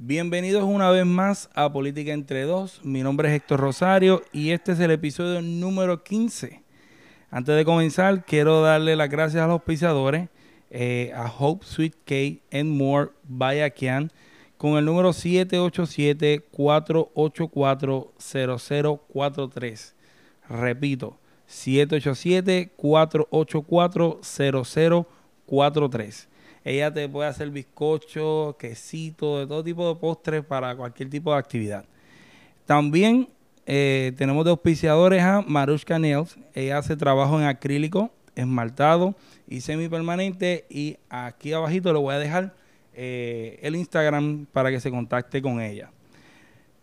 Bienvenidos una vez más a Política entre Dos. Mi nombre es Héctor Rosario y este es el episodio número 15. Antes de comenzar, quiero darle las gracias a los auspiciadores, eh, a Hope Sweet Cake and More Bayakian, con el número 787-484-0043. Repito, 787-484-0043. Ella te puede hacer bizcocho, quesito, de todo tipo de postres para cualquier tipo de actividad. También eh, tenemos de auspiciadores a Marushka Nails. Ella hace trabajo en acrílico, esmaltado y semipermanente. Y aquí abajito le voy a dejar eh, el Instagram para que se contacte con ella.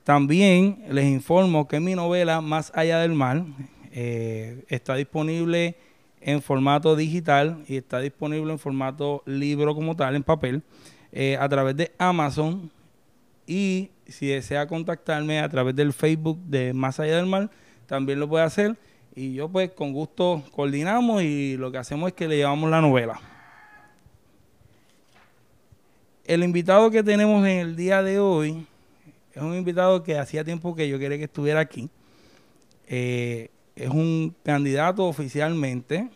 También les informo que mi novela Más allá del mar eh, está disponible en formato digital y está disponible en formato libro como tal, en papel, eh, a través de Amazon. Y si desea contactarme a través del Facebook de Más allá del mar, también lo puede hacer. Y yo pues con gusto coordinamos y lo que hacemos es que le llevamos la novela. El invitado que tenemos en el día de hoy es un invitado que hacía tiempo que yo quería que estuviera aquí. Eh, es un candidato oficialmente.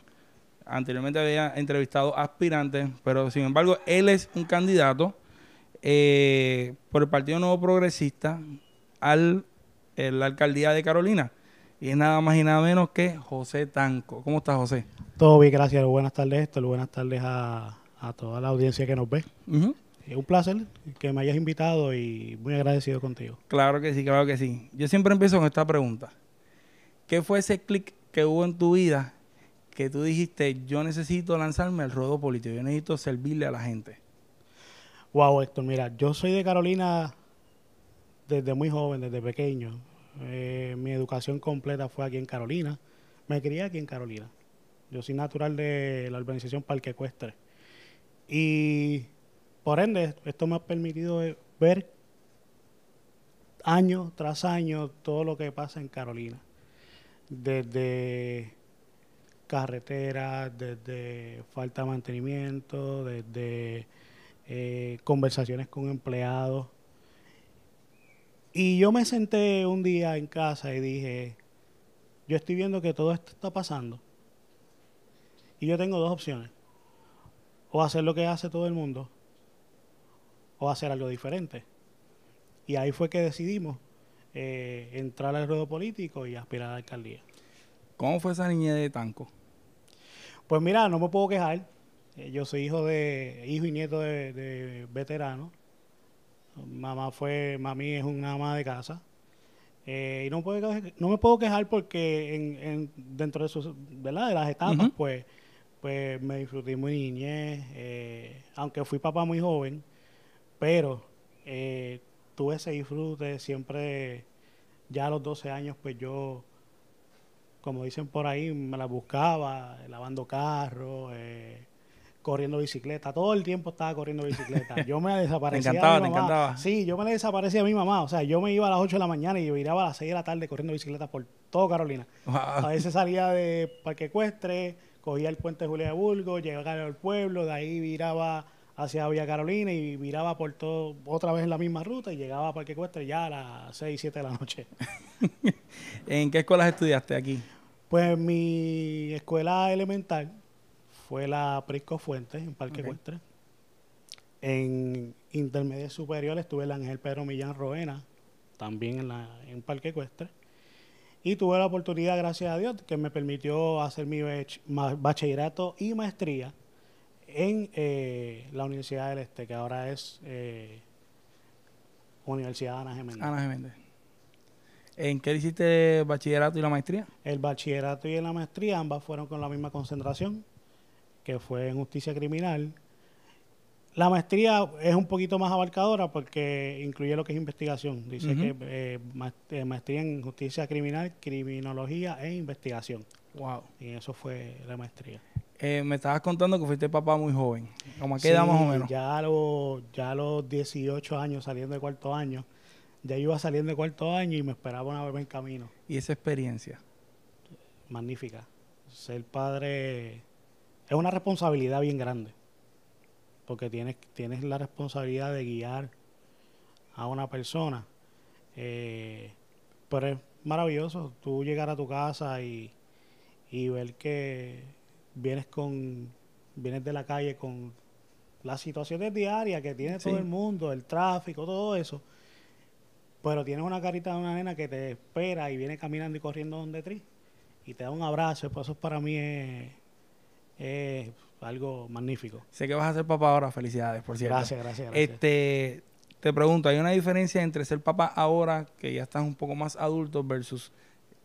Anteriormente había entrevistado aspirantes, pero sin embargo él es un candidato eh, por el Partido Nuevo Progresista al la alcaldía de Carolina. Y es nada más y nada menos que José Tanco. ¿Cómo estás, José? Todo bien, gracias. Buenas tardes, Héctor. Buenas tardes a, a toda la audiencia que nos ve. Es un placer que me hayas invitado y muy agradecido contigo. Claro que sí, claro que sí. Yo siempre empiezo con esta pregunta. ¿Qué fue ese clic que hubo en tu vida que tú dijiste, yo necesito lanzarme al ruedo político, yo necesito servirle a la gente? Wow, Héctor, mira, yo soy de Carolina desde muy joven, desde pequeño. Eh, mi educación completa fue aquí en Carolina. Me crié aquí en Carolina. Yo soy natural de la urbanización Parque Ecuestre. Y por ende, esto me ha permitido ver año tras año todo lo que pasa en Carolina. Desde carreteras, desde falta de mantenimiento, desde eh, conversaciones con empleados. Y yo me senté un día en casa y dije, yo estoy viendo que todo esto está pasando. Y yo tengo dos opciones. O hacer lo que hace todo el mundo, o hacer algo diferente. Y ahí fue que decidimos eh, entrar al ruedo político y aspirar a la alcaldía. ¿Cómo fue esa niñez de Tanco? Pues mira, no me puedo quejar. Eh, yo soy hijo de hijo y nieto de, veteranos. Mamá fue, mami es una ama de casa. Eh, y no, puedo, no me puedo quejar porque en, dentro de sus, ¿verdad? De las etapas, pues, pues me disfruté muy niñez. aunque fui papá muy joven, pero eh, tuve ese disfrute siempre, ya a los 12 años, pues yo, como dicen por ahí, me la buscaba, lavando carros, eh, corriendo bicicleta. Todo el tiempo estaba corriendo bicicleta. Yo me desaparecía. ¿Te encantaba, te encantaba? Sí, yo me desaparecía a mi mamá. O sea, yo me iba a las 8 de la mañana y yo iba a las 6 de la tarde corriendo bicicleta por todo Carolina. A veces salía de Parque Ecuestre, cogía el puente Julia de Burgos, llegaba al pueblo, de ahí viraba hacia Villa Carolina y viraba por todo, otra vez en la misma ruta y llegaba a Parque Ecuestre ya a las 6, 7 de la noche. ¿En qué escuelas estudiaste aquí? Pues mi escuela elemental fue la Prisco Fuentes en Parque Ecuestre. En intermedio superior estuve en la Ángel Pedro Millán Roena, también en, la, en Parque Ecuestre. Y tuve la oportunidad, gracias a Dios, que me permitió hacer mi bachillerato y maestría en eh, la Universidad del Este, que ahora es eh, Universidad Ana Geméndez. Ana Geméndez. ¿En qué hiciste el bachillerato y la maestría? El bachillerato y la maestría ambas fueron con la misma concentración, que fue en justicia criminal. La maestría es un poquito más abarcadora porque incluye lo que es investigación. Dice que eh, maestría en justicia criminal, criminología e investigación. Wow. Y eso fue la maestría. Eh, me estabas contando que fuiste papá muy joven. ¿Cómo a qué edad más o menos? Ya a, los, ya los 18 años, saliendo de cuarto año, ya iba saliendo de cuarto año y me esperaba una bebé en camino. ¿Y esa experiencia? Magnífica. Ser padre es una responsabilidad bien grande. Porque tienes, tienes la responsabilidad de guiar a una persona. Eh, pero es maravilloso tú llegar a tu casa y, y ver que vienes con vienes de la calle con las situaciones diarias que tiene todo el mundo, el tráfico, todo eso. Pero tienes una carita de una nena que te espera y viene caminando y corriendo donde ti y te da un abrazo. Pues eso para mí es, es algo magnífico. Sé que vas a ser papá ahora, felicidades, por cierto. Gracias, gracias, gracias. Este, te pregunto, ¿hay una diferencia entre ser papá ahora, que ya estás un poco más adulto, versus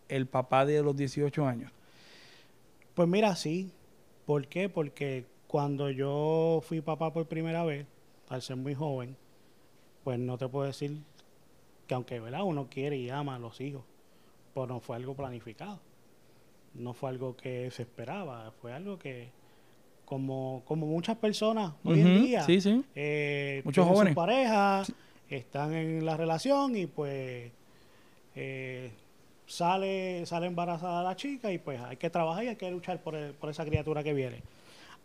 el papá de los 18 años? Pues mira, sí. ¿Por qué? Porque cuando yo fui papá por primera vez, al ser muy joven, pues no te puedo decir que aunque ¿verdad? uno quiere y ama a los hijos, pues no fue algo planificado. No fue algo que se esperaba, fue algo que, como, como muchas personas hoy en día, Sí, sí. eh, Muchos sus jóvenes. parejas, están en la relación y pues eh, sale, sale embarazada la chica y pues hay que trabajar y hay que luchar por, el- por esa criatura que viene.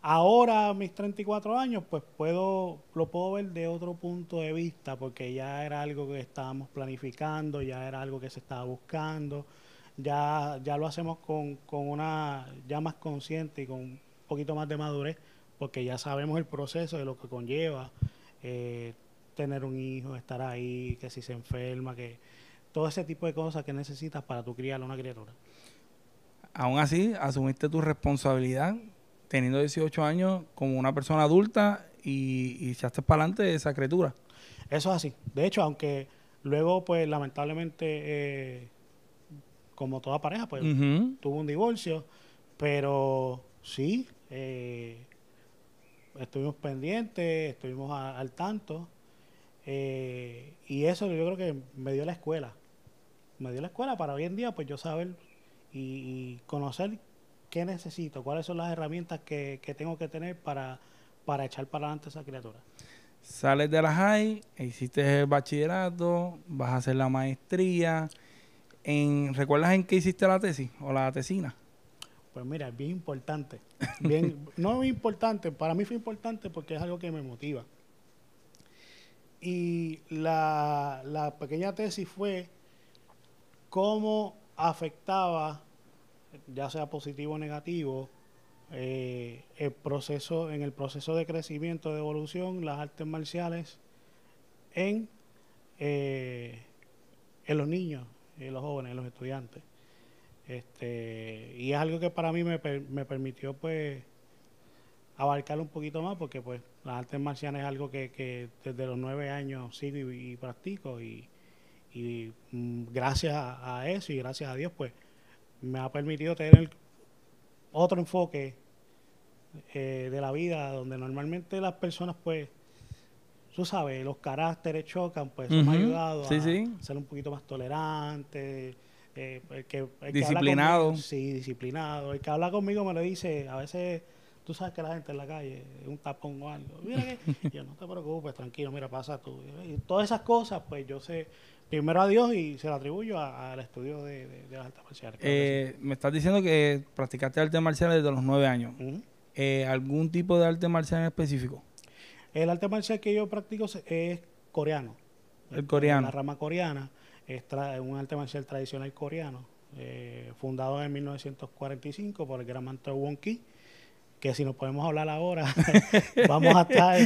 Ahora, mis 34 años, pues puedo, lo puedo ver de otro punto de vista, porque ya era algo que estábamos planificando, ya era algo que se estaba buscando, ya, ya lo hacemos con, con una, ya más consciente y con un poquito más de madurez, porque ya sabemos el proceso de lo que conlleva eh, tener un hijo, estar ahí, que si se enferma, que todo ese tipo de cosas que necesitas para tu criar una criatura. Aún así, asumiste tu responsabilidad teniendo 18 años como una persona adulta y, y echaste para adelante de esa criatura. Eso es así. De hecho, aunque luego, pues lamentablemente, eh, como toda pareja, pues tuvo un divorcio, pero sí, eh, estuvimos pendientes, estuvimos a- al tanto, eh, y eso yo creo que me dio la escuela. Me dio la escuela para hoy en día, pues yo saber y, y conocer qué necesito, cuáles son las herramientas que, que tengo que tener para, para echar para adelante esa criatura. Sales de la high, hiciste el bachillerato, vas a hacer la maestría. En, ¿Recuerdas en qué hiciste la tesis o la tesina? Pues mira, es bien importante. Bien, no muy importante, para mí fue importante porque es algo que me motiva. Y la, la pequeña tesis fue cómo afectaba, ya sea positivo o negativo, eh, el proceso, en el proceso de crecimiento, de evolución, las artes marciales en, eh, los niños, en los jóvenes, en los estudiantes. Este, y es algo que para mí me, me permitió pues abarcar un poquito más porque pues las artes marciales es algo que, que desde los nueve años sigo y, y practico y, y, mm, gracias a, eso y gracias a Dios pues me ha permitido tener otro enfoque eh, de la vida donde normalmente las personas pues tú sabes los caracteres chocan pues eso me ha ayudado sí, a sí. ser un poquito más tolerante eh, el que, el que habla Disciplinado. conmigo- sí disciplinado. El que habla conmigo me lo dice a veces tú sabes que la gente en la calle es un tapón o algo. Mira que yo no te preocupes tranquilo mira pasa tú y todas esas cosas pues yo sé primero a Dios y se lo atribuyo al estudio de, de, de las artes marciales claro Eh, me estás diciendo que practicaste artes marciales desde los 9 años. Eh, ¿Algún tipo de arte marcial en específico? El arte marcial que yo practico es coreano. El Es coreano. La rama coreana es un arte marcial tradicional coreano, eh, fundado en 1945 por el gran manto Won Ki, que si nos podemos hablar ahora, vamos a estar,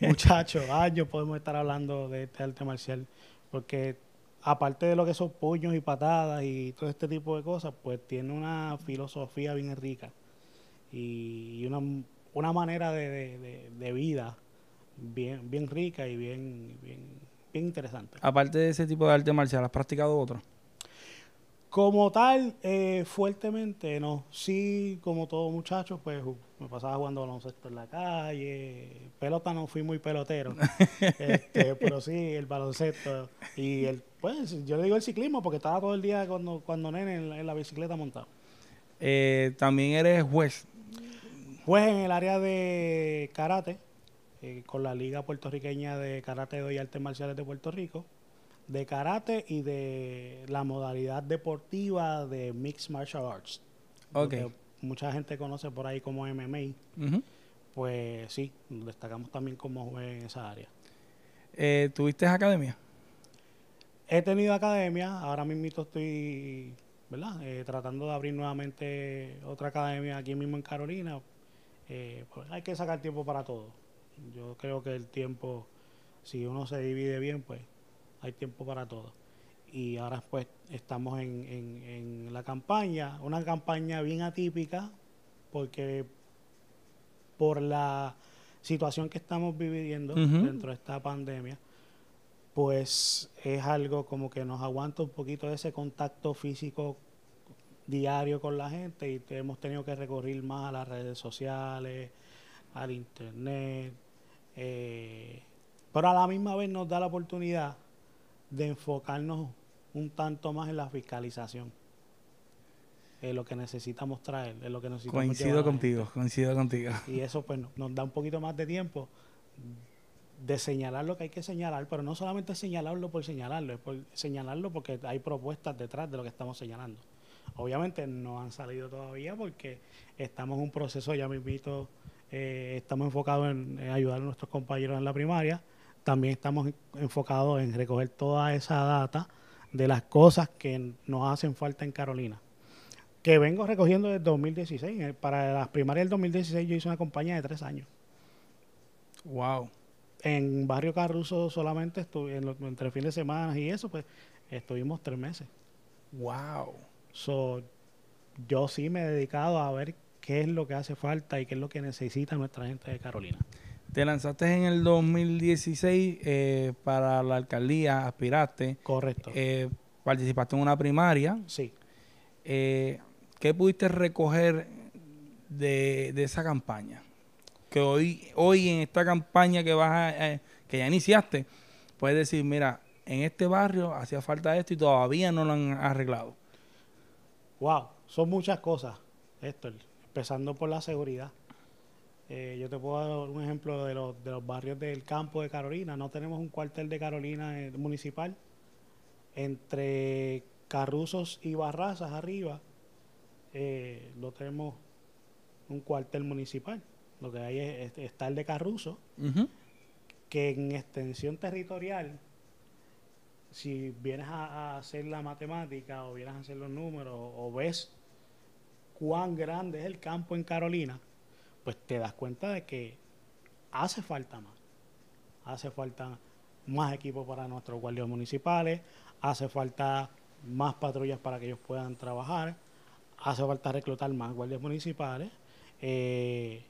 muchachos, años podemos estar hablando de este arte marcial, porque aparte de lo que son puños y patadas y todo este tipo de cosas, pues tiene una filosofía bien rica y una, una manera de, de- de- vida bien, bien rica y bien, bien, bien interesante. Aparte de ese tipo de arte marcial, ¿has practicado otro? Como tal, eh, fuertemente no. Sí, como todo muchacho, pues me pasaba jugando baloncesto en la calle. Pelota no fui muy pelotero, este, pero sí el baloncesto. Y el, pues yo le digo el ciclismo porque estaba todo el día cuando, cuando nene en la, en la bicicleta montado. Eh, también eres juez. Pues en el área de karate, eh, con la Liga Puertorriqueña de Karate y Artes Marciales de Puerto Rico, de karate y de la modalidad deportiva de Mixed Martial Arts. lo Ok. que mucha gente conoce por ahí como MMA. Pues sí, destacamos también como juez en esa área. Eh, ¿Tuviste academia? He tenido academia, ahora mismo estoy, ¿verdad? Eh, tratando de abrir nuevamente otra academia aquí mismo en Carolina. Eh, pues hay que sacar tiempo para todo. Yo creo que el tiempo, si uno se divide bien, pues hay tiempo para todo. Y ahora pues estamos en, en, en la campaña, una campaña bien atípica, porque por la situación que estamos viviendo dentro de esta pandemia, pues es algo como que nos aguanta un poquito de ese contacto físico diario con la gente y hemos tenido que recurrir más a las redes sociales, al internet, eh, pero a la misma vez nos da la oportunidad de enfocarnos un tanto más en la fiscalización, en lo que necesitamos traer, en lo que necesitamos Coincido contigo, coincido contigo. Y eso pues no- nos da un poquito más de tiempo de señalar lo que hay que señalar, pero no solamente señalarlo por señalarlo, es por señalarlo porque hay propuestas detrás de lo que estamos señalando. Obviamente no han salido todavía porque estamos en un proceso, ya mismito, eh, estamos enfocados en, en ayudar a nuestros compañeros en la primaria, también estamos en- enfocados en recoger toda esa data de las cosas que nos hacen falta en Carolina que vengo recogiendo desde 2016. Eh, Para las primarias del 2016 yo hice una campaña de tres años. Wow. En Barrio Carruso solamente estuve, en lo- entre fines de semana y eso, pues estuvimos tres meses. Wow. So, yo sí me he dedicado a ver qué es lo que hace falta y qué es lo que necesita nuestra gente de Carolina. Te lanzaste en el 2016 eh, para la alcaldía, aspiraste, Correcto. eh, participaste en una primaria. sí. Eh, ¿Qué pudiste recoger de, de esa campaña? Que hoy, hoy en esta campaña que vas a, que ya iniciaste, puedes decir, mira, en este barrio hacía falta esto y todavía no lo han arreglado. Wow, son muchas cosas, Héctor. Empezando por la seguridad. Eh, yo te puedo dar un ejemplo de los, de los barrios del campo de Carolina. No tenemos un cuartel de Carolina eh, municipal. Entre Carruzos y Barrazas arriba, eh, no tenemos un cuartel municipal. Lo que hay es, es- está el de Carruzo, Ujú. que en extensión territorial, si vienes a, a hacer la matemática o vienes a hacer los números o ves cuán grande es el campo en Carolina, pues te das cuenta de que hace falta más. Hace falta más equipos para nuestros guardias municipales, hace falta más patrullas para que ellos puedan trabajar, hace falta reclutar más guardias municipales eh,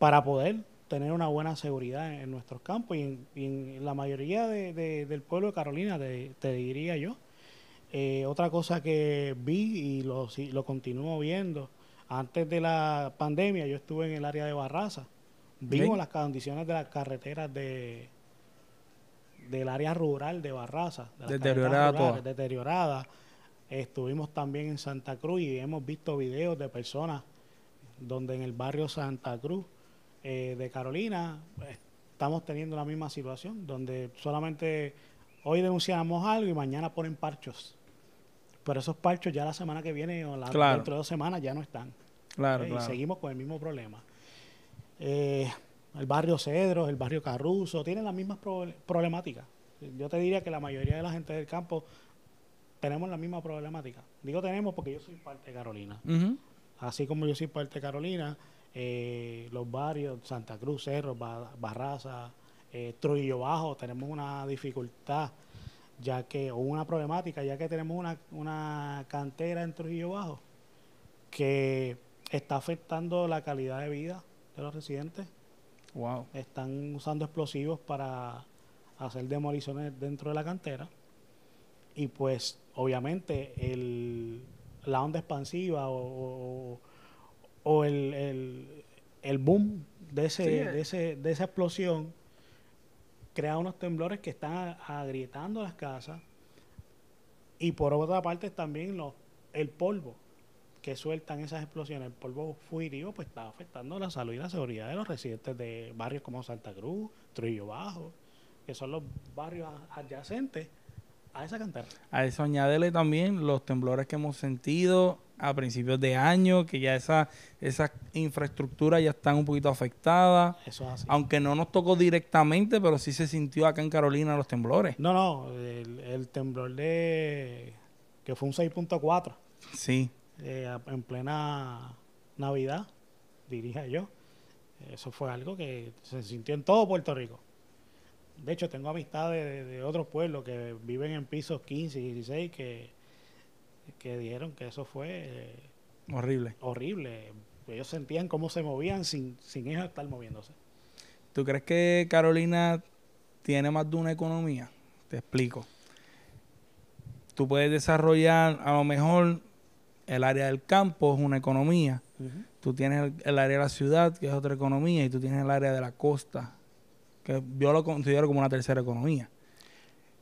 para poder tener una buena seguridad en, nuestros campos y en, la mayoría de- de- del pueblo de Carolina, te, diría yo. Eh, otra cosa que vi y lo, sí- lo continúo viendo, antes de la pandemia yo estuve en el área de Barraza. Vimos las condiciones de las carreteras de del área rural de Barraza. de Deteriorada rurales. Deteriorada. Estuvimos también en Santa Cruz y hemos visto videos de personas donde en el barrio Santa Cruz eh, de Carolina pues, estamos teniendo la misma situación, donde solamente hoy denunciamos algo y mañana ponen parchos. Pero esos parchos ya la semana que viene o la, Claro. dentro de dos semanas ya no están. Claro, Eh, claro. Y seguimos con el mismo problema. Eh, el barrio Cedros, el barrio Carruzo, tienen las mismas proble- problemáticas. Yo te diría que la mayoría de la gente del campo tenemos la misma problemática. Digo tenemos porque yo soy parte de Carolina. Así como yo soy parte de Carolina, eh, los barrios, Santa Cruz, Cerro, Ba- Barraza, eh, Trujillo Bajo, tenemos una dificultad, ya que, o una problemática, ya que tenemos una, una cantera en Trujillo Bajo que está afectando la calidad de vida de los residentes. Wow. Están usando explosivos para hacer demoliciones dentro de la cantera. Y pues, obviamente, el, la onda expansiva o, o- o el, el- el boom de, ese, Sí. de, ese, de esa explosión crea unos temblores que están agrietando las casas. Y por otra parte también los, el polvo que sueltan esas explosiones, el polvo fugitivo, pues está afectando la salud y la seguridad de los residentes de barrios como Santa Cruz, Trujillo Bajo, que son los barrios adyacentes a esa cantera. A eso añádele también los temblores que hemos sentido a principios de año, que ya esa, esa infraestructura ya están un poquito afectadas. Eso es así. Aunque no nos tocó directamente, pero sí se sintió acá en Carolina los temblores. No, no, el, el temblor de que fue un 6.4 Sí. Eh, en plena Navidad, diría yo. Eso fue algo que se sintió en todo Puerto Rico. De hecho, tengo amistades de, de otros pueblos que viven en pisos 15 y 16 que, que dijeron que eso fue eh, Horrible. horrible. Ellos sentían cómo se movían sin, sin ellos estar moviéndose. ¿Tú crees que Carolina tiene más de una economía? Te explico. Tú puedes desarrollar, a lo mejor, el área del campo es una economía. Tú tienes el, el área de la ciudad, que es otra economía, y tú tienes el área de la costa, que yo lo considero como una tercera economía.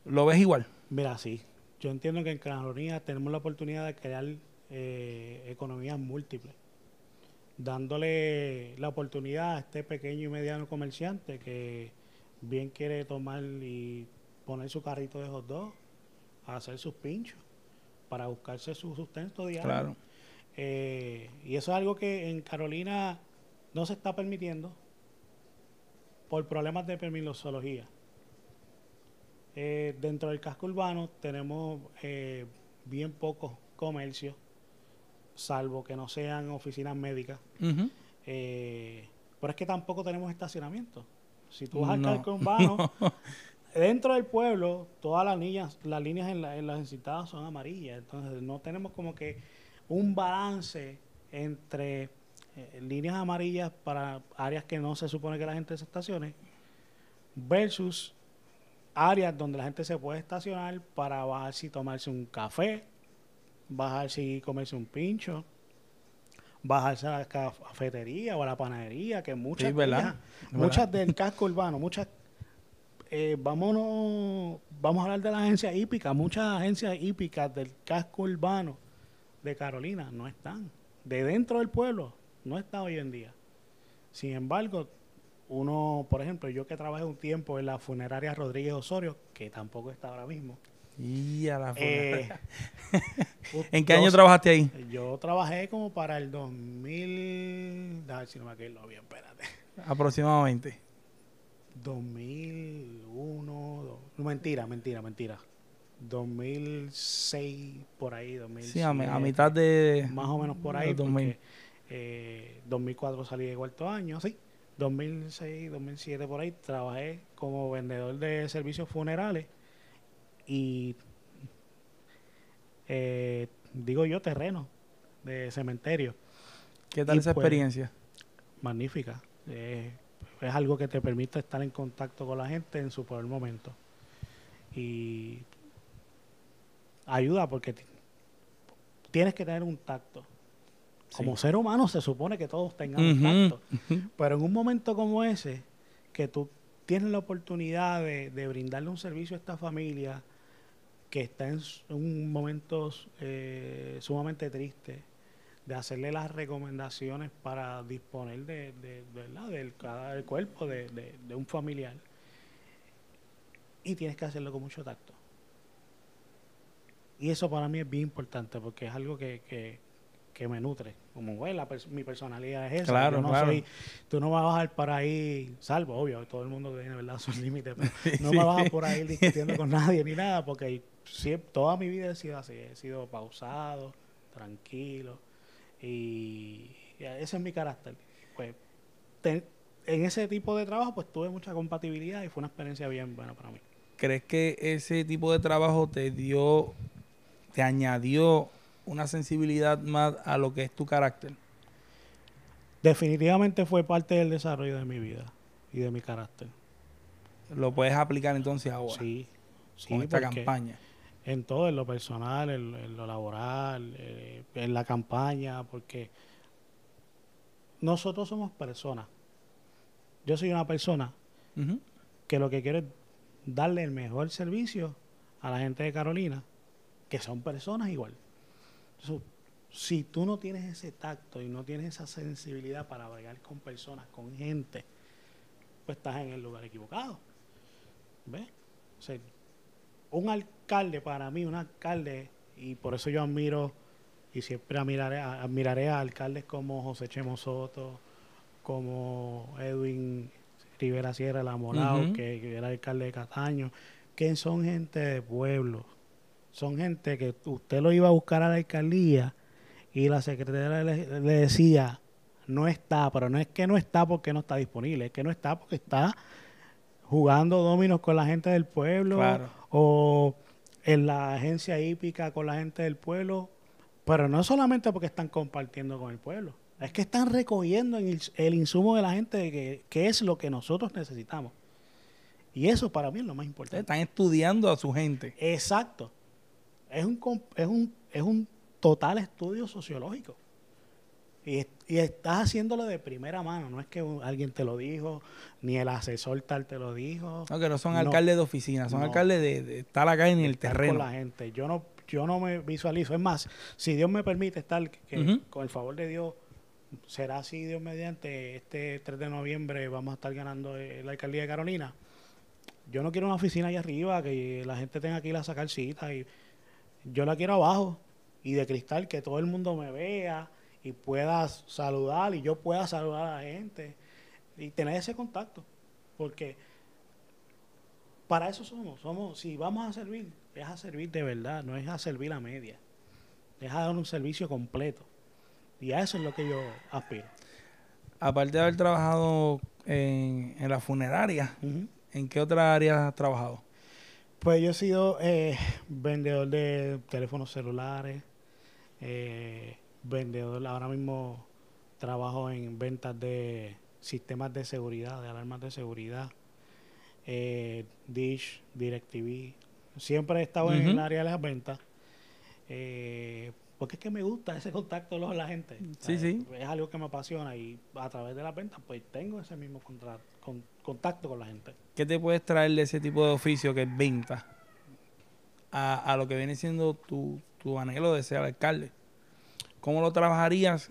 ¿Lo ves igual? Mira, sí. Yo entiendo que en Carolina tenemos la oportunidad de crear eh, economías múltiples, dándole la oportunidad a este pequeño y mediano comerciante que bien quiere tomar y poner su carrito de hot dog, a hacer sus pinchos, para buscarse su sustento diario. Claro. Eh, y eso es algo que en Carolina no se está permitiendo por problemas de permisología. Eh, dentro del casco urbano tenemos eh, bien pocos comercios, salvo que no sean oficinas médicas. Eh, pero es que tampoco tenemos estacionamiento. Si tú vas al casco urbano, dentro del pueblo, todas las líneas, las líneas en, la- en las encitadas son amarillas. Entonces no tenemos como que un balance entre eh, líneas amarillas para áreas que no se supone que la gente se estacione versus áreas donde la gente se puede estacionar para bajarse y tomarse un café, bajarse y comerse un pincho, bajarse a la cafetería o a la panadería, que muchas, Sí, ¿verdad? ellas- ¿Verdad? muchas del casco urbano, muchas eh, vámonos, vamos a hablar de las agencias hípicas, muchas agencias hípicas del casco urbano de Carolina no están. De dentro del pueblo no está hoy en día. Sin embargo, uno, por ejemplo, yo que trabajé un tiempo en la funeraria Rodríguez Osorio, que tampoco está ahora mismo. Y a la eh, ¿En qué año dos- trabajaste ahí? Yo trabajé como para el 2000, a ver si no me acuerdo bien, espérate. Aproximadamente. 2001, do- no, mentira, mentira, mentira. 2006, por ahí, 2007. Sí, a, mi- a mitad de... Más o menos por ahí, los 2000. porque eh, 2004 salí de cuarto año, sí. 2006, 2007 por ahí, trabajé como vendedor de servicios funerales y eh, digo yo terreno de cementerio. ¿Qué tal y esa pues- experiencia? magnífica. Eh, es algo que te permite estar en contacto con la gente en su peor momento. Y ayuda porque ti- tienes que tener un tacto. Como ser humano se supone que todos tengamos Ujú, tacto. Pero en un momento como ese, que tú tienes la oportunidad de, de brindarle un servicio a esta familia que está en un momento eh, sumamente triste, de hacerle las recomendaciones para disponer de, de- de- ¿verdad? del cada- del cuerpo de, un familiar. Y tienes que hacerlo con mucho tacto. Y eso para mí es bien importante porque es algo que, que, que me nutre. Como, güey, pers- mi personalidad es esa. Claro, no claro. soy- tú no vas a bajar por ahí, salvo, obvio, todo el mundo tiene ¿verdad? sus límites, pero no Sí. me vas a por ahí discutiendo con nadie ni nada, porque siem- toda mi vida he sido así, he sido pausado, tranquilo, y, y ese es mi carácter. Pues te- en ese tipo de trabajo pues tuve mucha compatibilidad y fue una experiencia bien buena para mí. ¿Crees que ese tipo de trabajo te dio, te añadió una sensibilidad más a lo que es tu carácter? Definitivamente fue parte del desarrollo de mi vida y de mi carácter. Lo puedes aplicar entonces ahora Sí, sí, con esta porque- campaña. En todo, en lo personal, en, en lo laboral, eh, en la campaña, porque nosotros somos personas. Yo soy una persona que lo que quiero es darle el mejor servicio a la gente de Carolina, que son personas igual. Entonces, si tú no tienes ese tacto y no tienes esa sensibilidad para bregar con personas, con gente, pues estás en el lugar equivocado. ¿Ves? O sea, un alcalde para mí, un alcalde, y por eso yo admiro y siempre admiraré, a- admiraré a alcaldes como José Chemo Soto, como Edwin Rivera Sierra La Morao, Ujú. que, que era alcalde de Cataño, que son gente de pueblo, son gente que usted lo iba a buscar a la alcaldía y la secretaria le, le decía, no está, pero no es que no está porque no está disponible, es que no está porque está jugando dominos con la gente del pueblo Claro. O en la agencia hípica con la gente del pueblo, pero no solamente porque están compartiendo con el pueblo, es que están recogiendo el, el insumo de la gente que, que es lo que nosotros necesitamos. Y eso para mí es lo más importante. Están estudiando a su gente. Exacto. Es un, es un, es un total estudio sociológico. Y, es- y estás haciéndolo de primera mano. No es que alguien te lo dijo, ni el asesor tal te lo dijo. No, que no son No. alcaldes de oficina, son No. alcaldes de, de estar acá en el terreno. con la gente. Yo no, yo no me visualizo. Es más, si Dios me permite estar, que con el favor de Dios, será así Dios mediante, este 3 de noviembre vamos a estar ganando eh, la alcaldía de Carolina. Yo no quiero una oficina allá arriba, que la gente tenga que ir a sacar citas. Y yo la quiero abajo y de cristal, que todo el mundo me vea y pueda saludar y yo pueda saludar a la gente y tener ese contacto. Porque para eso somos, somos, si vamos a servir, es a servir de verdad, no es a servir a media, es a dar un servicio completo. Y a eso es lo que yo aspiro. Aparte de haber trabajado en, en la funeraria, ¿en qué otra área has trabajado? Pues yo he sido eh, vendedor de teléfonos celulares, eh, vendedor, ahora mismo trabajo en ventas de sistemas de seguridad, de alarmas de seguridad, eh, Dish, DirecTV. Siempre he estado en el área de las ventas, eh, porque es que me gusta ese contacto con la gente. Sí, sí. Es algo que me apasiona y a través de las ventas pues tengo ese mismo contra- con- contacto con la gente. ¿Qué te puedes traer de ese tipo de oficio que es venta a, a lo que viene siendo tu, tu anhelo de ser alcalde? ¿Cómo lo trabajarías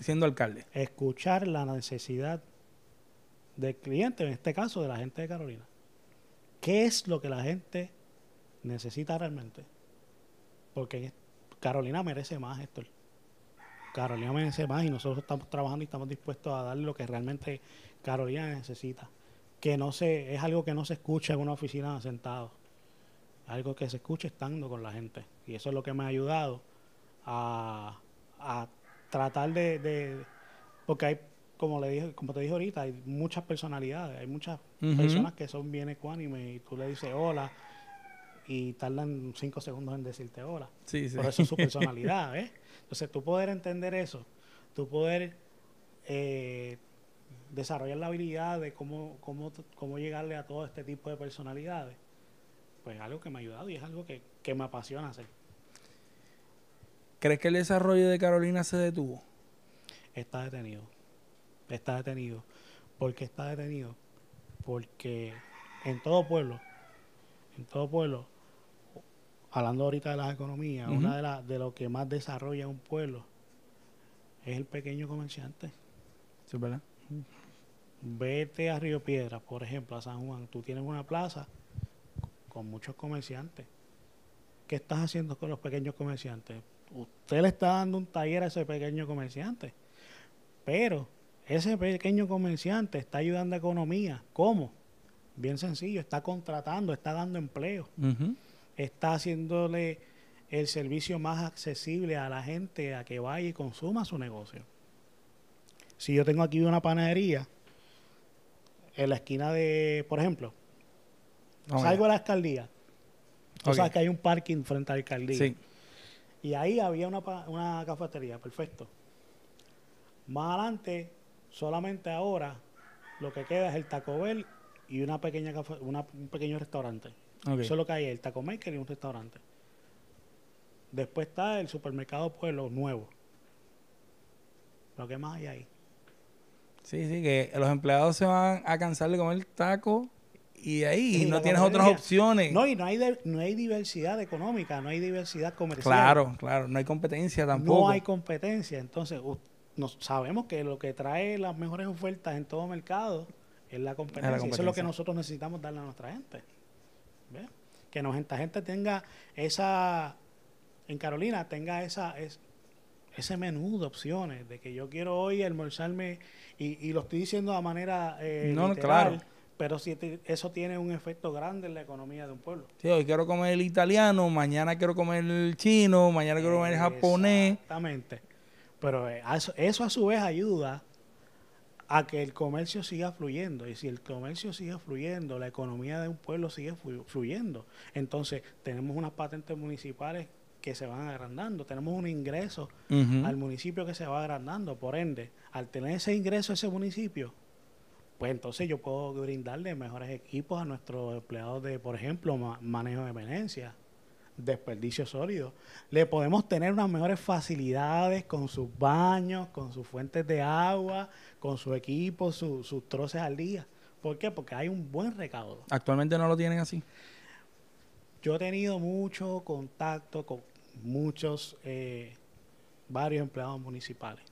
siendo alcalde? escuchar la necesidad del cliente, en este caso de la gente de Carolina. ¿Qué es lo que la gente necesita realmente? Porque Carolina merece más, Héctor. Carolina merece más y nosotros estamos trabajando y estamos dispuestos a darle lo que realmente Carolina necesita. Que no se, es algo que no se escucha en una oficina sentado. Algo que se escucha estando con la gente. Y eso es lo que me ha ayudado a, a tratar de, de- porque hay como le dije como te dije ahorita hay muchas personalidades hay muchas personas que son bien ecuánimes y tú le dices hola y tardan cinco segundos en decirte hola Sí, sí. por eso es su personalidad ¿eh? entonces tú poder entender eso tú poder eh, desarrollar la habilidad de cómo, cómo, cómo llegarle a todo este tipo de personalidades pues es algo que me ha ayudado y es algo que, que me apasiona hacer ¿Crees que el desarrollo de Carolina se detuvo? está detenido. Está detenido. ¿Por qué está detenido? Porque en todo pueblo, en todo pueblo, hablando ahorita de las economías, Ujú. una de, las de lo que más desarrolla un pueblo es el pequeño comerciante. Sí, ¿verdad? Vete a Río Piedras, por ejemplo, a San Juan. Tú tienes una plaza con muchos comerciantes. ¿Qué estás haciendo con los pequeños comerciantes? Usted le está dando un taller a ese pequeño comerciante. Pero ese pequeño comerciante está ayudando a la economía. ¿Cómo? Bien sencillo, está contratando, está dando empleo, está haciéndole el servicio más accesible a la gente a que vaya y consuma su negocio. Si yo tengo aquí una panadería en la esquina de, por ejemplo, Vamos salgo allá. a la alcaldía, Ok. sabes que hay un parking frente a la alcaldía. Sí. Y ahí había una, una cafetería, perfecto. Más adelante, solamente ahora, lo que queda es el Taco Bell y una pequeña una- un pequeño restaurante. Eso es lo que hay, el Taco Maker y un restaurante. Después está el supermercado Pueblo Nuevo. Lo que más hay ahí. Sí, sí, que los empleados se van a cansar de comer taco y ahí Y no tienes otras opciones. No, y no hay, de- no hay diversidad económica, no hay diversidad comercial. claro, claro, no hay competencia tampoco. No hay competencia. Entonces, u- nos, sabemos que lo que trae las mejores ofertas en todo mercado es la competencia. Eso es lo que nosotros necesitamos darle a nuestra gente. ¿Ve? Que nuestra gente tenga esa, en Carolina, tenga esa, es, ese menú de opciones, de que yo quiero hoy almorzarme, y, y lo estoy diciendo de manera eh, No, no, literal, claro. Pero sí te- eso tiene un efecto grande en la economía de un pueblo. Sí, hoy quiero comer el italiano, mañana quiero comer el chino, mañana quiero comer el japonés. Exactamente. Pero eh, eso, eso a su vez ayuda a que el comercio siga fluyendo. Y si el comercio sigue fluyendo, la economía de un pueblo sigue flu- fluyendo. Entonces, tenemos unas patentes municipales que se van agrandando. Tenemos un ingreso al municipio que se va agrandando. Por ende, al tener ese ingreso ese municipio, pues entonces yo puedo brindarle mejores equipos a nuestros empleados de, por ejemplo, ma- manejo de emergencia, desperdicio sólido. Le podemos tener unas mejores facilidades con sus baños, con sus fuentes de agua, con su equipo, su- sus troces al día. ¿Por qué? Porque hay un buen recaudo. Actualmente no lo tienen así. Yo he tenido mucho contacto con muchos, eh, varios empleados municipales.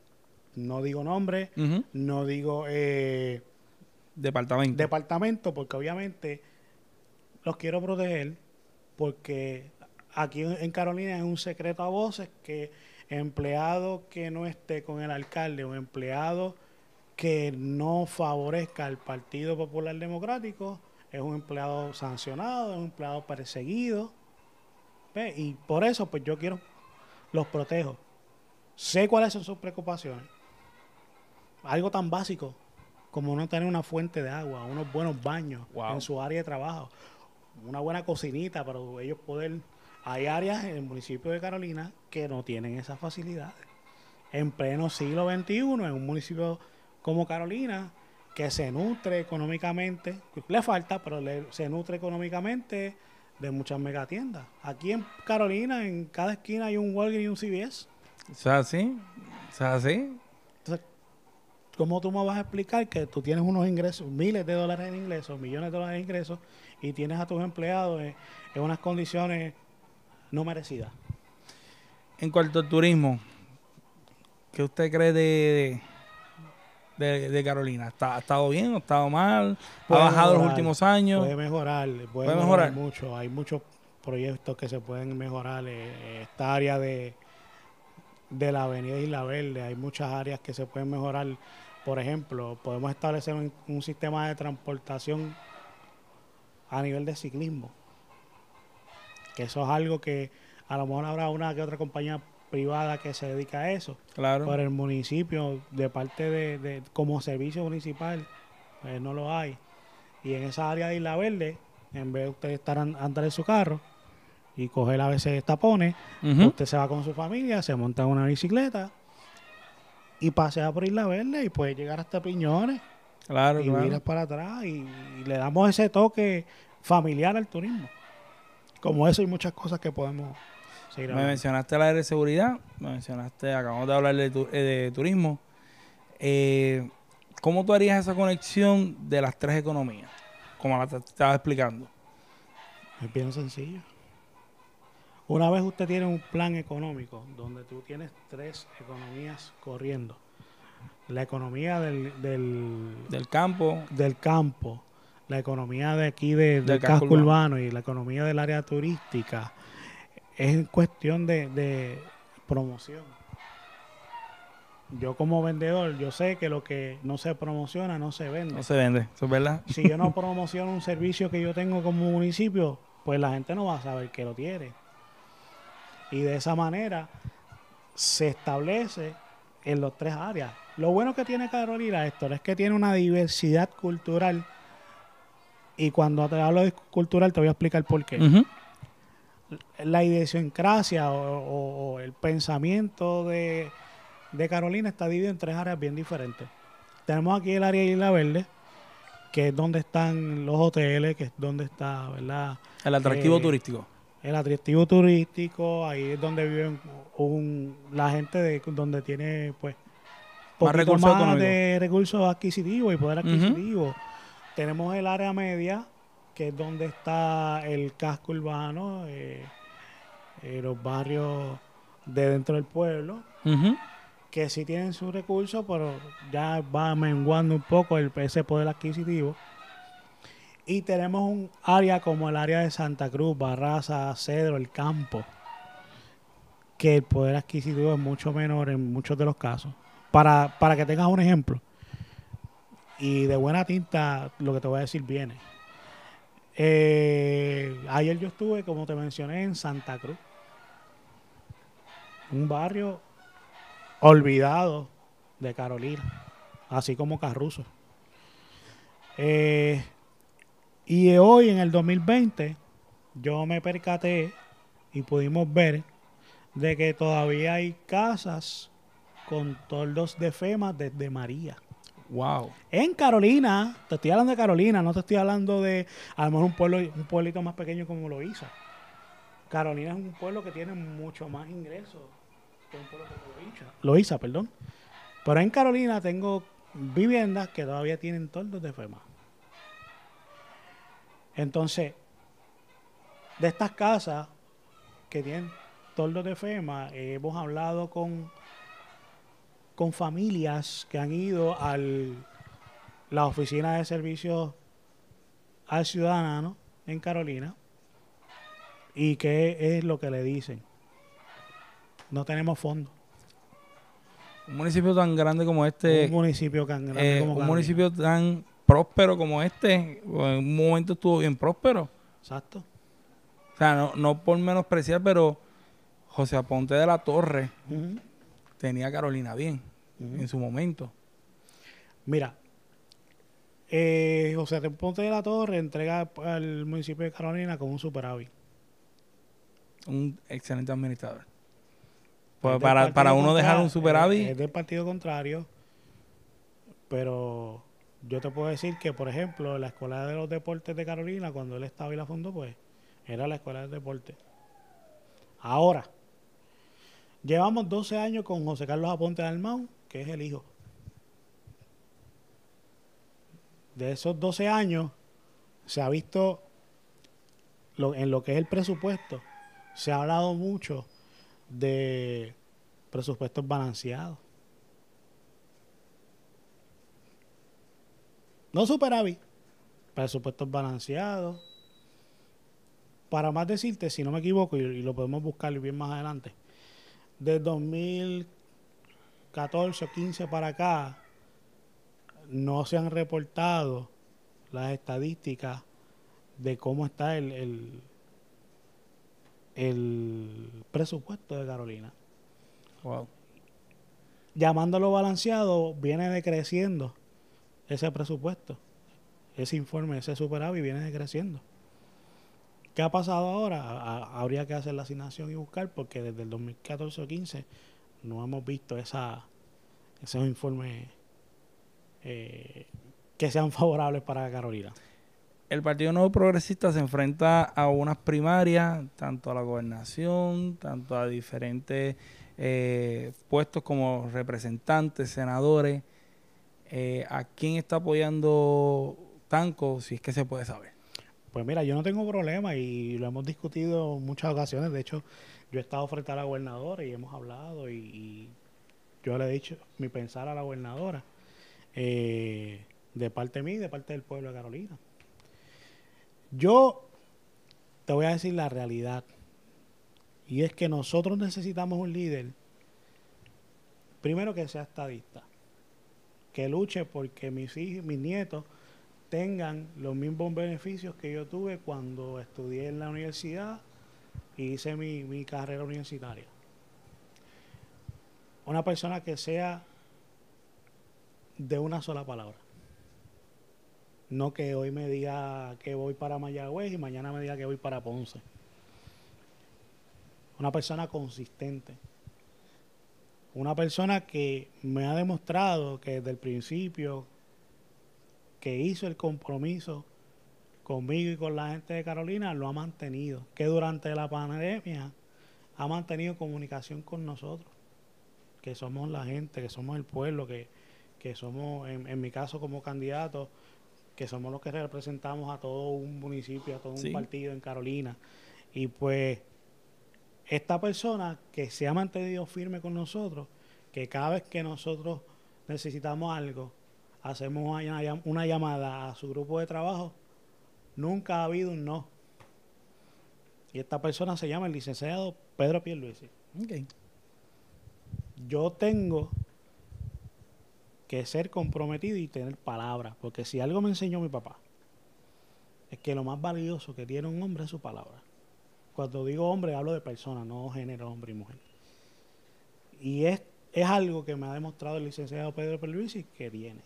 No digo nombres, Ujú. no digo eh, Departamento. departamento, porque obviamente los quiero proteger, porque aquí en Carolina es un secreto a voces que empleado que no esté con el alcalde o empleado que no favorezca al Partido Popular Democrático es un empleado sancionado, es un empleado perseguido. ¿ve? Y por eso, pues yo quiero, los protejo. Sé cuáles son sus preocupaciones. Algo tan básico como no tener una fuente de agua, unos buenos baños Wow. en su área de trabajo, una buena cocinita para ellos poder... Hay áreas en el municipio de Carolina que no tienen esas facilidades. En pleno siglo XXI, en un municipio como Carolina, que se nutre económicamente, le falta, pero le- se nutre económicamente de muchas megatiendas. Aquí en Carolina, en cada esquina hay un Walgreens y un CVS. O sea, así. O sea, así. ¿Cómo tú me vas a explicar que tú tienes unos ingresos, miles de dólares en ingresos, millones de dólares en ingresos, y tienes a tus empleados en, en unas condiciones no merecidas? En cuanto al turismo, ¿qué usted cree de, de, de Carolina? ¿Está, ¿Ha estado bien o ha estado mal? ¿Ha Puede bajado los últimos años? Puede mejorar, puede, ¿Puede mejorar, mejorar? mucho. Hay muchos proyectos que se pueden mejorar. eh, esta área de, de la Avenida Isla Verde, hay muchas áreas que se pueden mejorar. Por ejemplo, podemos establecer un, un sistema de transportación a nivel de ciclismo. Que eso es algo que a lo mejor habrá una que otra compañía privada que se dedica a eso. Claro. Pero el municipio, de parte de, de- como servicio municipal, pues no lo hay. Y en esa área de Isla Verde, en vez de usted estar an- andar en su carro y coger a veces tapones, Ujú. usted se va con su familia, se monta en una bicicleta y pasea por Isla Verde y puede llegar hasta Piñones Claro, y claro. miras para atrás y, y le damos ese toque familiar al turismo. Como eso y muchas cosas que podemos seguir Me mencionaste la de seguridad, me mencionaste, acabamos de hablar de, tu- eh, de turismo. Eh, ¿Cómo tú harías esa conexión de las tres economías? Como la te estaba explicando. Es bien sencillo. Una vez usted tiene un plan económico donde tú tienes tres economías corriendo, la economía del, del, Del campo, del campo, la economía de aquí de- del, Del casco, urbano. y la economía del área turística, es cuestión de, de promoción. Yo como vendedor, yo sé que lo que no se promociona no se vende no se vende, eso es verdad. si yo no promociono un servicio que yo tengo como municipio, pues la gente no va a saber que lo tiene. Y de esa manera se establece en los tres áreas. Lo bueno que tiene Carolina, Héctor, es que tiene una diversidad cultural. Y cuando te hablo de cultural, te voy a explicar por qué. La idiosincrasia o, o- o el pensamiento de, de Carolina está dividido en tres áreas bien diferentes. Tenemos aquí el área de Isla Verde, que es donde están los hoteles, que es donde está, ¿verdad? El atractivo Eh, turístico. El atractivo turístico, ahí es donde viven un- la gente de donde tiene pues Más recursos más de recursos adquisitivos y poder adquisitivo. Tenemos el área media, que es donde está el casco urbano, eh, eh, los barrios de dentro del pueblo, que sí tienen sus recursos, pero ya va menguando un poco el, ese poder adquisitivo. Y tenemos un área como el área de Santa Cruz, Barraza, Cedro, el campo, que el poder adquisitivo es mucho menor en muchos de los casos. Para, para que tengas un ejemplo, y de buena tinta lo que te voy a decir viene. Eh, ayer yo estuve, como te mencioné, en Santa Cruz, un barrio olvidado de Carolina, así como Carruso. Eh, y hoy, en el 2020, yo me percaté y pudimos ver de que todavía hay casas con toldos de FEMA desde María. Wow. En Carolina, te estoy hablando de Carolina, no te estoy hablando de a lo mejor un pueblo, un pueblito más pequeño como lo hizo. Carolina es un pueblo que tiene mucho más ingresos que un pueblo como lo hizo. perdón. Pero en Carolina tengo viviendas que todavía tienen toldos de FEMA. Entonces, de estas casas que tienen toldos de FEMA, hemos hablado con con familias que han ido a la oficina de servicios al ciudadano en Carolina y qué es lo que le dicen. No tenemos fondos. Un municipio tan grande como este. Un municipio tan grande eh, como Un municipio tan próspero como este, en un momento estuvo bien próspero. Exacto. O sea, no, no por menospreciar, pero José Aponte de la Torre tenía Carolina bien en su momento. Mira, eh, José Ponte de la Torre entrega al municipio de Carolina con un superávit. Un excelente administrador. Pues para, para uno dejar un superávit. Es, del partido contrario, pero yo te puedo decir que, por ejemplo, la Escuela de los Deportes de Carolina, cuando él estaba y la fundó, pues era la Escuela de Deportes. Ahora, Llevamos 12 años con José Carlos Aponte Almán, que es el hijo. De esos 12 años se ha visto en lo que es el presupuesto, se ha hablado mucho de presupuestos balanceados. No superávit, presupuestos balanceados. Para más decirte, si no me equivoco, y, lo podemos buscar bien más adelante, de 2014 o 15 para acá no se han reportado las estadísticas de cómo está el, el, presupuesto de Carolina. Wow. Llamándolo balanceado, viene decreciendo ese presupuesto. Ese informe, ese superávit viene decreciendo. ¿Qué ha pasado ahora? habría que hacer la asignación y buscar porque desde el 2014 o 15 no hemos visto esa, esos informes eh, que sean favorables para Carolina. El Partido Nuevo Progresista se enfrenta a unas primarias, tanto a la gobernación, tanto a diferentes eh, puestos como representantes, senadores. Eh, ¿A quién está apoyando Tanco, si es que se puede saber? Pues mira, yo no tengo problema y lo hemos discutido en muchas ocasiones. De hecho, yo he estado frente a la gobernadora y hemos hablado y, yo le he dicho mi pensar a la gobernadora eh, de parte de mí y de parte del pueblo de Carolina. Yo te voy a decir la realidad y es que nosotros necesitamos un líder, primero que sea estadista, que luche porque mis hijos, mis nietos tengan los mismos beneficios que yo tuve cuando estudié en la universidad y hice mi, carrera universitaria. Una persona que sea de una sola palabra. No que hoy me diga que voy para Mayagüez y mañana me diga que voy para Ponce. Una persona consistente. Una persona que me ha demostrado que desde el principio que hizo el compromiso conmigo y con la gente de Carolina lo ha mantenido, que durante la pandemia ha mantenido comunicación con nosotros, que somos la gente, que somos el pueblo, que, somos, en, mi caso como candidato, que somos los que representamos a todo un municipio, a todo un partido en Carolina. Y pues esta persona que se ha mantenido firme con nosotros, que cada vez que nosotros necesitamos algo, hacemos una, llamada a su grupo de trabajo, nunca ha habido un no. Y esta persona se llama el licenciado Pedro Pierluisi. Ok. Yo tengo que ser comprometido y tener palabra, porque si algo me enseñó mi papá, es que lo más valioso que tiene un hombre es su palabra. Cuando digo hombre, hablo de persona, no género, hombre y mujer. Y es, es algo que me ha demostrado el licenciado Pedro Pierluisi que tiene.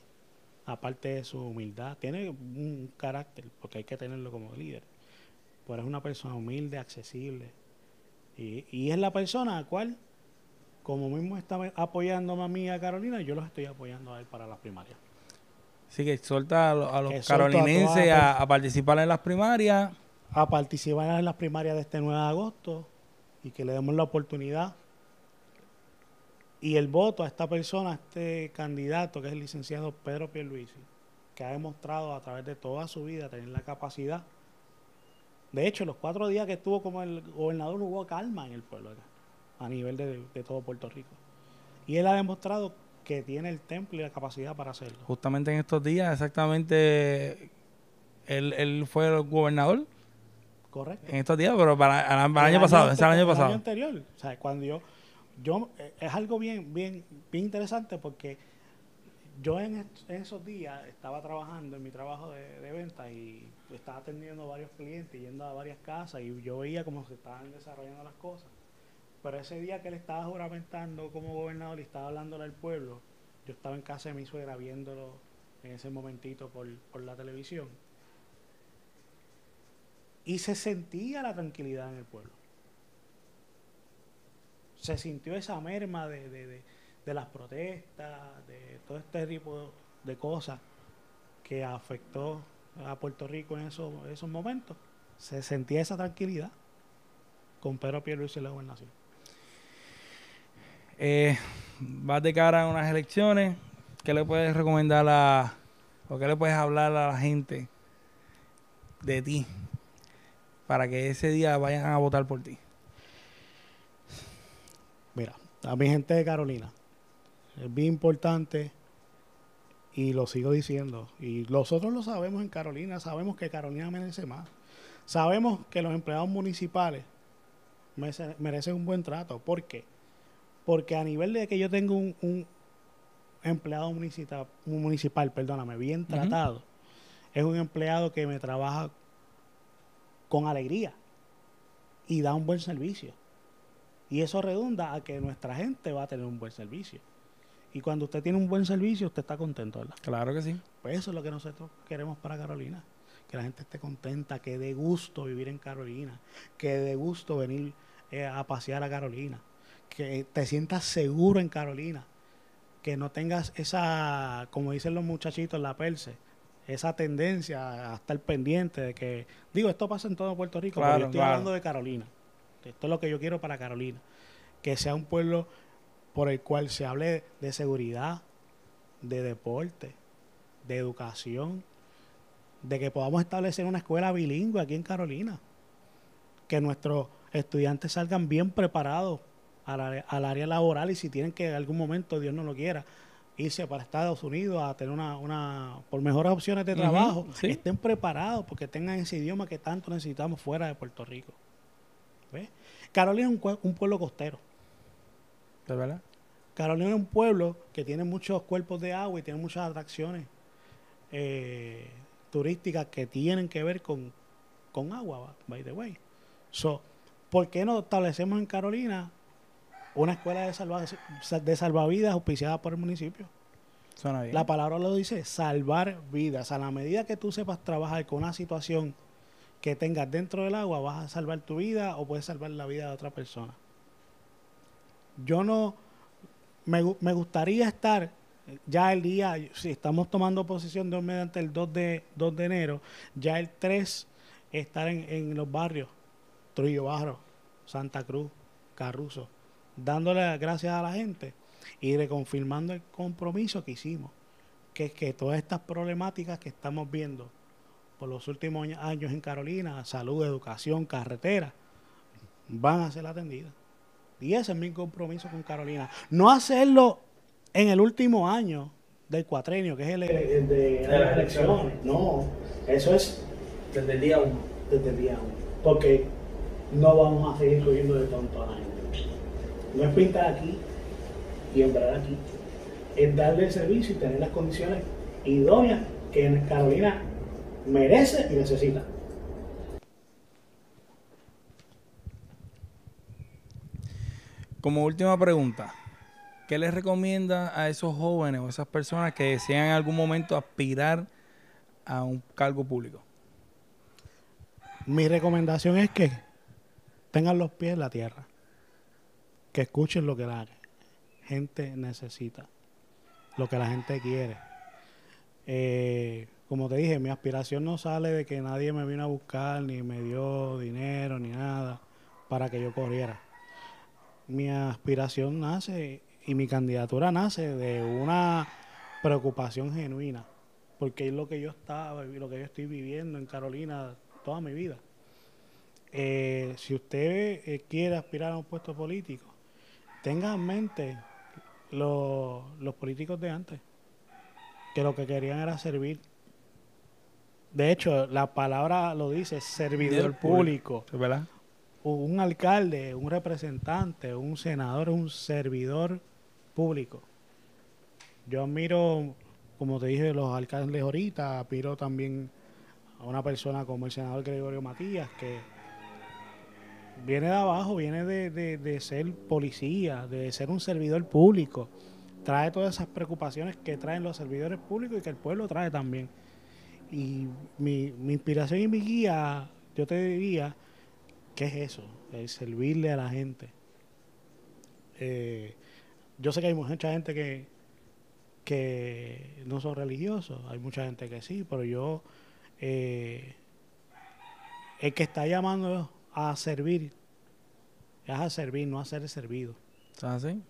Aparte de su humildad, tiene un carácter, porque hay que tenerlo como líder. Pero es una persona humilde, accesible. Y, y es la persona a la cual como mismo está apoyando a mí y a Carolina, yo los estoy apoyando a él para las primarias. Así que exhorta a, lo- a los a, a participar en las primarias. A participar en las primarias de este 9 de agosto y que le demos la oportunidad y el voto a esta persona, a este candidato que es el licenciado Pedro Pierluisi, que ha demostrado a través de toda su vida tener la capacidad. De hecho, los cuatro días que estuvo como el gobernador hubo calma en el pueblo acá, a nivel de, todo Puerto Rico. Y él ha demostrado que tiene el temple y la capacidad para hacerlo. Justamente en estos días, exactamente, él, él fue el gobernador Correcto. en estos días, pero para, para el El año pasado, ese es el año el pasado. anterior. O sea, cuando yo, yo eh, es algo bien, bien, bien interesante porque yo en esos días estaba trabajando en mi trabajo de, de venta y estaba atendiendo a varios clientes, yendo a varias casas y yo veía cómo se estaban desarrollando las cosas. Pero ese día que él estaba juramentando como gobernador y estaba hablándole al pueblo, yo estaba en casa de mi suegra viéndolo en ese momentito por, por la televisión. Y se sentía la tranquilidad en el pueblo. Se sintió esa merma de, de- de- las protestas, de todo este tipo de cosas que afectó a Puerto Rico en esos, esos momentos. Se sentía esa tranquilidad con Pedro Pierluisi en la gobernación. Eh, vas de cara a unas elecciones. ¿Qué le puedes recomendar a, o qué le puedes hablar a la gente de ti para que ese día vayan a votar por ti? Mira, a mi gente de Carolina, es bien importante y lo sigo diciendo. Y nosotros lo sabemos en Carolina, sabemos que Carolina merece más. Sabemos que los empleados municipales merece- merecen un buen trato. ¿Por qué? Porque a nivel de que yo tengo un, un empleado municipal, municipal, perdóname, bien tratado, es un empleado que me trabaja con alegría y da un buen servicio. Y eso redunda a que nuestra gente va a tener un buen servicio. Y cuando usted tiene un buen servicio, usted está contento, ¿verdad? Claro que sí. Pues eso es lo que nosotros queremos para Carolina. Que la gente esté contenta, que dé gusto vivir en Carolina, que dé gusto venir eh, a pasear a Carolina, que te sientas seguro en Carolina, que no tengas esa, como dicen los muchachitos, la perse, esa tendencia a estar pendiente de que, digo, esto pasa en todo Puerto Rico, Claro, pero yo estoy claro. hablando de Carolina. Esto es lo que yo quiero para Carolina. Que sea un pueblo por el cual se hable de seguridad, de deporte, de educación, de que podamos establecer una escuela bilingüe aquí en Carolina. Que nuestros estudiantes salgan bien preparados al área laboral y si tienen que en algún momento, Dios no lo quiera, irse para Estados Unidos a tener una, una por mejores opciones de trabajo, sí. estén preparados porque tengan ese idioma que tanto necesitamos fuera de Puerto Rico. ¿Ves? Carolina es un pueblo costero. ¿De verdad? Carolina es un pueblo que tiene muchos cuerpos de agua y tiene muchas atracciones eh, turísticas que tienen que ver con, con agua, by the way. So, ¿Por qué no establecemos en Carolina una escuela de, salva- de salvavidas auspiciada por el municipio? Suena bien. La palabra lo dice, salvar vidas. A la medida que tú sepas trabajar con una situación que tengas dentro del agua, vas a salvar tu vida o puedes salvar la vida de otra persona. Yo no, me, me gustaría estar ya el día, si estamos tomando posición de mediante el 2 de, 2 de enero, ya el 3 estar en, en los barrios, Trujillo Bajo, Santa Cruz, Carruzo, dándole las gracias a la gente y reconfirmando el compromiso que hicimos, que es que todas estas problemáticas que estamos viendo por los últimos año- años en Carolina, salud, educación, carretera, van a ser atendidas. Y ese es mi compromiso con Carolina. No hacerlo en el último año del cuatrenio, que es el, el de las elecciones. No, eso es Desde el día uno. desde el día uno. Porque no vamos a seguir cogiendo de tonto a gente. No es pintar aquí y entrar aquí, es darle el servicio y tener las condiciones idóneas que Carolina merece y necesita. Como última pregunta, ¿qué les recomienda a esos jóvenes o esas personas que desean en algún momento aspirar a un cargo público? Mi recomendación es que tengan los pies en la tierra, que escuchen lo que la gente necesita, lo que la gente quiere. Eh, como te dije, mi aspiración no sale de que nadie me vino a buscar, ni me dio dinero, ni nada, para que yo corriera mi aspiración nace y mi candidatura nace de una preocupación genuina, porque es lo que yo estaba, lo que yo estoy viviendo en Carolina toda mi vida. Eh, si usted eh, quiere aspirar a un puesto político, tenga en mente los políticos de antes, que lo que querían era servir. De hecho, la palabra lo dice, servidor público. ¿Verdad? un alcalde, un representante, un senador, un servidor público. Yo admiro, como te dije, los alcaldes ahorita, admiro también a una persona como el senador Gregorio Matías, que viene de abajo, viene de, de, ser policía, de ser un servidor público. Trae todas esas preocupaciones que traen los servidores públicos y que el pueblo trae también. Y mi, mi inspiración y mi guía, yo te diría, ¿Qué es eso? El servirle a la gente. Eh, yo sé que hay mucha gente que, que no son religiosos, hay mucha gente que sí, pero yo, eh, el que está llamando a servir, es a servir, no a ser servido. así?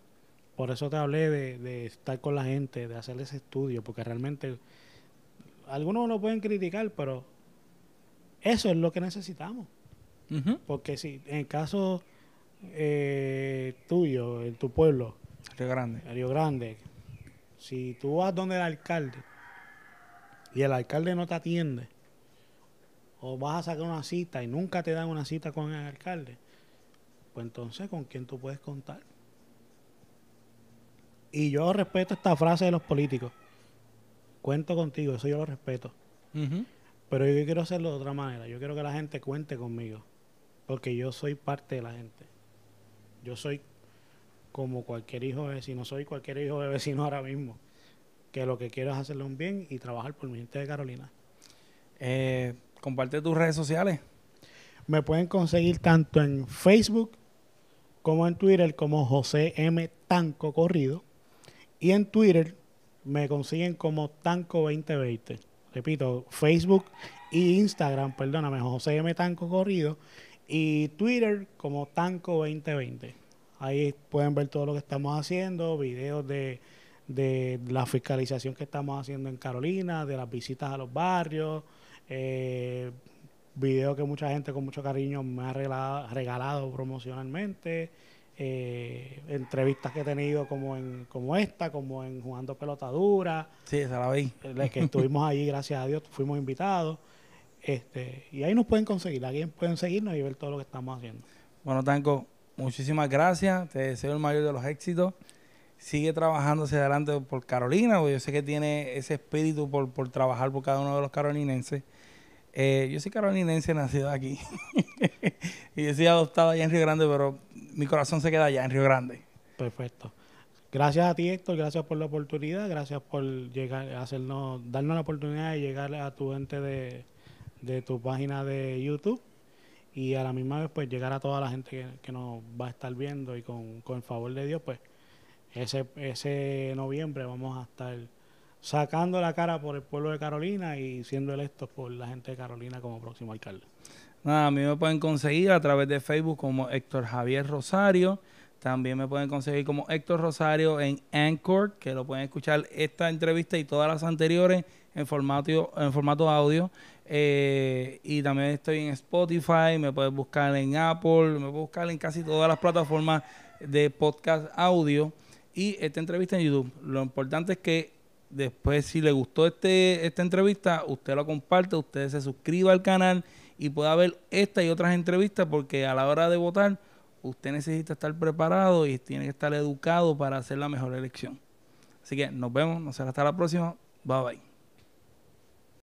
Por eso te hablé de, de, estar con la gente, de hacer ese estudio, porque realmente algunos lo pueden criticar, pero eso es lo que necesitamos. Porque si en el caso eh, tuyo, en tu pueblo, Río Grande. Río Grande, si tú vas donde el alcalde y el alcalde no te atiende, o vas a sacar una cita y nunca te dan una cita con el alcalde, pues entonces con quién tú puedes contar. Y yo respeto esta frase de los políticos. Cuento contigo, eso yo lo respeto. Pero yo quiero hacerlo de otra manera. Yo quiero que la gente cuente conmigo porque yo soy parte de la gente. Yo soy como cualquier hijo de vecino, soy cualquier hijo de vecino ahora mismo, que lo que quiero es hacerle un bien y trabajar por mi gente de Carolina. Eh, comparte tus redes sociales. Me pueden conseguir tanto en Facebook como en Twitter como José M. Tanco Corrido. Y en Twitter me consiguen como Tanco 2020. Repito, Facebook e Instagram, perdóname, José M. Tanco Corrido y Twitter como Tanco 2020. Ahí pueden ver todo lo que estamos haciendo, videos de, la fiscalización que estamos haciendo en Carolina, de las visitas a los barrios, eh, videos que mucha gente con mucho cariño me ha regalado, promocionalmente, eh, entrevistas que he tenido como en como esta, como en Jugando Pelotadura. Sí, esa la vi. Que estuvimos allí, gracias a Dios, fuimos invitados. Este, y ahí nos pueden conseguir, aquí pueden seguirnos y ver todo lo que estamos haciendo. Bueno, Tanco, muchísimas gracias. Te deseo el mayor de los éxitos. Sigue trabajando hacia adelante por Carolina, porque yo sé que tiene ese espíritu por, por trabajar por cada uno de los carolinenses. Eh, yo soy carolinense, nacido aquí. y yo soy adoptado allá en Río Grande, pero mi corazón se queda allá en Río Grande. Perfecto. Gracias a ti, Héctor, gracias por la oportunidad, gracias por llegar, hacernos, darnos la oportunidad de llegar a tu gente de, de tu página de YouTube y a la misma vez pues llegar a toda la gente que, nos va a estar viendo y con, el favor de Dios pues ese, ese noviembre vamos a estar sacando la cara por el pueblo de Carolina y siendo electos por la gente de Carolina como próximo alcalde. Nada, a mí me pueden conseguir a través de Facebook como Héctor Javier Rosario. También me pueden conseguir como Héctor Rosario en Anchor, que lo pueden escuchar esta entrevista y todas las anteriores en formato, en formato audio. Eh, y también estoy en Spotify, me puedes buscar en Apple, me puedes buscar en casi todas las plataformas de podcast audio y esta entrevista en YouTube. Lo importante es que después si le gustó este, esta entrevista, usted lo comparte, usted se suscriba al canal y pueda ver esta y otras entrevistas porque a la hora de votar usted necesita estar preparado y tiene que estar educado para hacer la mejor elección. Así que nos vemos, nos vemos hasta la próxima. Bye bye.